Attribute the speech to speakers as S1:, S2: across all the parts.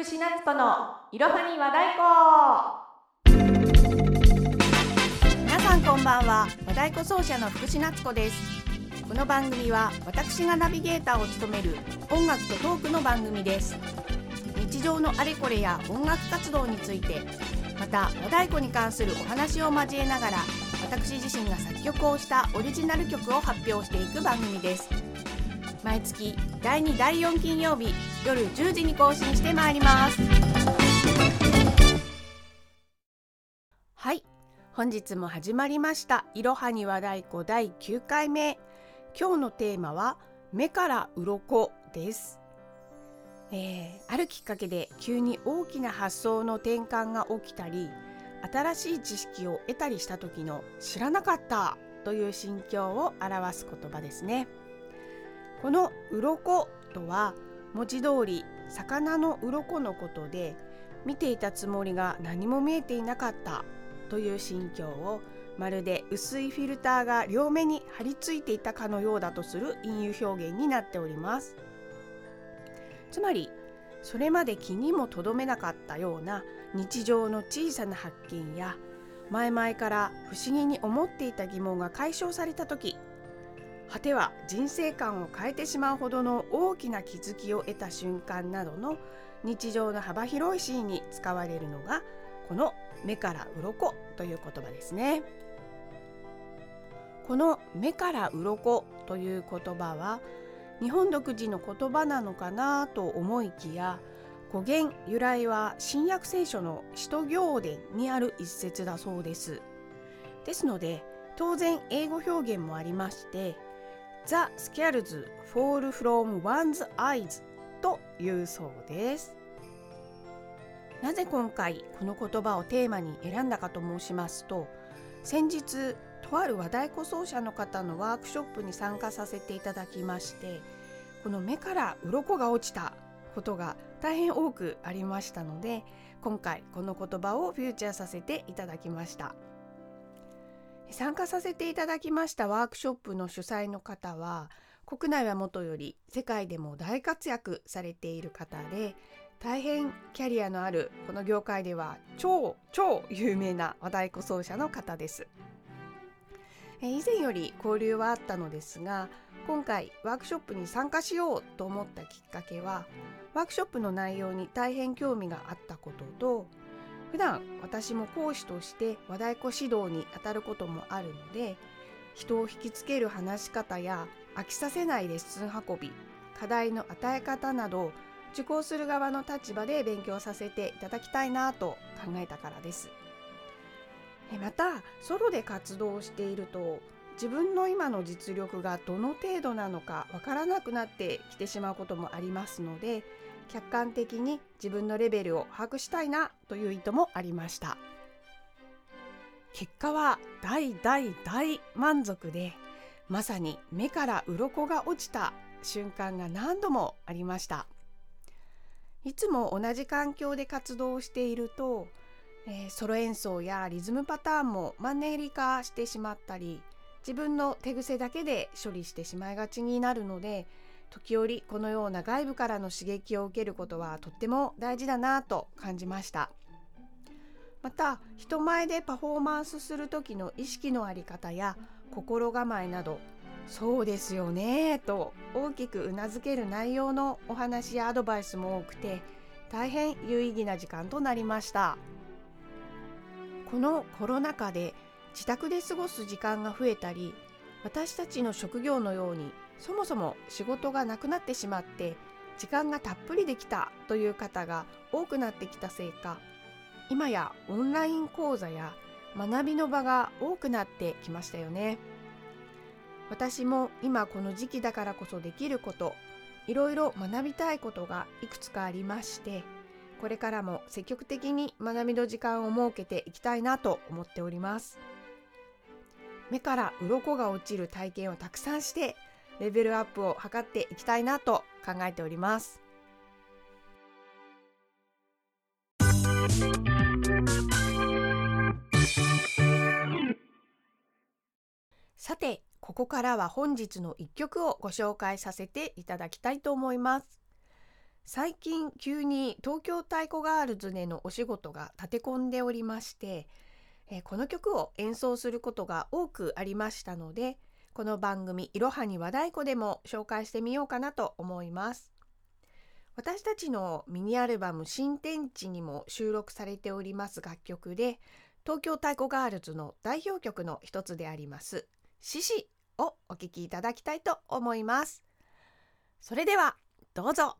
S1: 福士夏子のいろはに和太鼓
S2: 皆さんこんばんは。和太鼓奏者の福士夏子です。この番組は私がナビゲーターを務める音楽とトークの番組です。日常のあれこれや音楽活動についてまた和太鼓に関するお話を交えながら私自身が作曲をしたオリジナル曲を発表していく番組です。毎月第2第4金曜日夜10時に更新してまいります。はい。本日も始まりました。いろはに和太鼓第9回目今日のテーマは目から鱗です。えー、あるきっかけで急に大きな発想の転換が起きたり新しい知識を得たりした時の知らなかったという心境を表す言葉ですね。この鱗とは文字通り魚の鱗のことで見ていたつもりが何も見えていなかったという心境をまるで薄いフィルターが両目に張り付いていたかのようだとする隠喩表現になっております。つまりそれまで気にも留めなかったような日常の小さな発見や前々から不思議に思っていた疑問が解消された時果ては人生観を変えてしまうほどの大きな気づきを得た瞬間などの日常の幅広いシーンに使われるのがこの「目から鱗という言葉ですね。この「目から鱗という言葉は日本独自の言葉なのかなと思いきや語源由来は新約聖書の使徒行伝にある一節だそうです。ですので当然英語表現もありまして The scales fall from one's eyes というそうですなぜ今回この言葉をテーマに選んだかと申しますと先日とある和太鼓奏者の方のワークショップに参加させていただきましてこの目から鱗が落ちたことが大変多くありましたので今回この言葉をフューチャーさせていただきました。参加させていただきましたワークショップの主催の方は国内はもとより世界でも大活躍されている方で大変キャリアのあるこの業界では超超有名な和太鼓奏者の方です。以前より交流はあったのですが今回ワークショップに参加しようと思ったきっかけはワークショップの内容に大変興味があったことと普段私も講師として和太鼓指導にあたることもあるので人を引きつける話し方や飽きさせないレッスン運び課題の与え方など受講する側の立場で勉強させていただきたいなと考えたからです。またソロで活動していると自分の今の実力がどの程度なのかわからなくなってきてしまうこともありますので客観的に自分のレベルを把握したいなという意図もありました。結果は大大大満足でまさに目から鱗が落ちた瞬間が何度もありました。いつも同じ環境で活動していると、えー、ソロ演奏やリズムパターンもマンネリ化してしまったり自分の手癖だけで処理してしまいがちになるので時折このような外部からの刺激を受けることはとっても大事だなと感じました。また人前でパフォーマンスする時の意識の在り方や心構えなどそうですよねと大きくうなずける内容のお話やアドバイスも多くて大変有意義な時間となりました。このコロナ禍で自宅で過ごす時間が増えたり私たちの職業のようにそもそも仕事がなくなってしまって時間がたっぷりできたという方が多くなってきたせいか今やオンライン講座や学びの場が多くなってきましたよね。私も今この時期だからこそできることいろいろ学びたいことがいくつかありましてこれからも積極的に学びの時間を設けていきたいなと思っております。目から鱗が落ちる体験をたくさんしてレベルアップを図っていきたいなと考えております。さてここからは本日の一曲をご紹介させていただきたいと思います。最近急に東京太鼓ガールズでのお仕事が立て込んでおりましてえこの曲を演奏することが多くありましたのでこの番組「いろはに和太鼓」でも紹介してみようかなと思います。私たちのミニアルバム「新天地」にも収録されております楽曲で東京太鼓ガールズの代表曲の一つであります「獅子」をお聴きいただきたいと思います。それではどうぞ「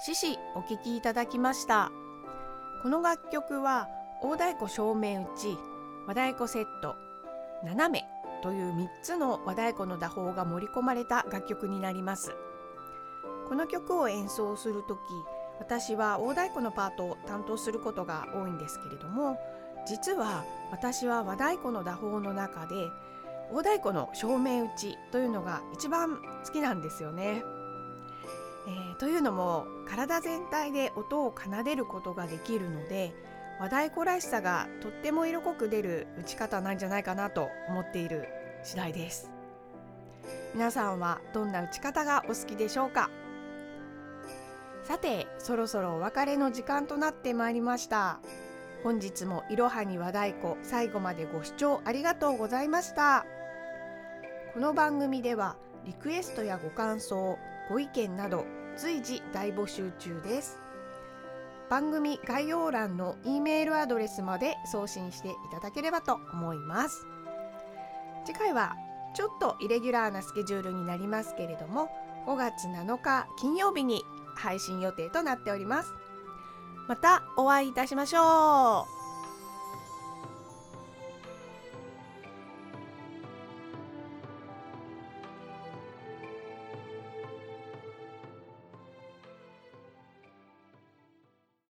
S2: 獅子お聴きいただきましたこの楽曲は大太鼓正面打ち和太鼓セット斜めという3つの和太鼓の打法が盛り込まれた楽曲になりますこの曲を演奏する時私は大太鼓のパートを担当することが多いんですけれども実は私は和太鼓の打法の中で大太鼓の正面打ちというのが一番好きなんですよね。えー、というのも体全体で音を奏でることができるので和太鼓らしさがとっても色濃く出る打ち方なんじゃないかなと思っている次第です。皆さんはどんな打ち方がお好きでしょうか？さてそろそろお別れの時間となってまいりました。本日もいろはに和太鼓最後までご視聴ありがとうございました。この番組ではリクエストやご感想ご意見など随時大募集中です。番組概要欄の E メールアドレスまで送信していただければと思います。次回はちょっとイレギュラーなスケジュールになりますけれども5月7日金曜日に配信予定となっております。またお会いいたしましょう。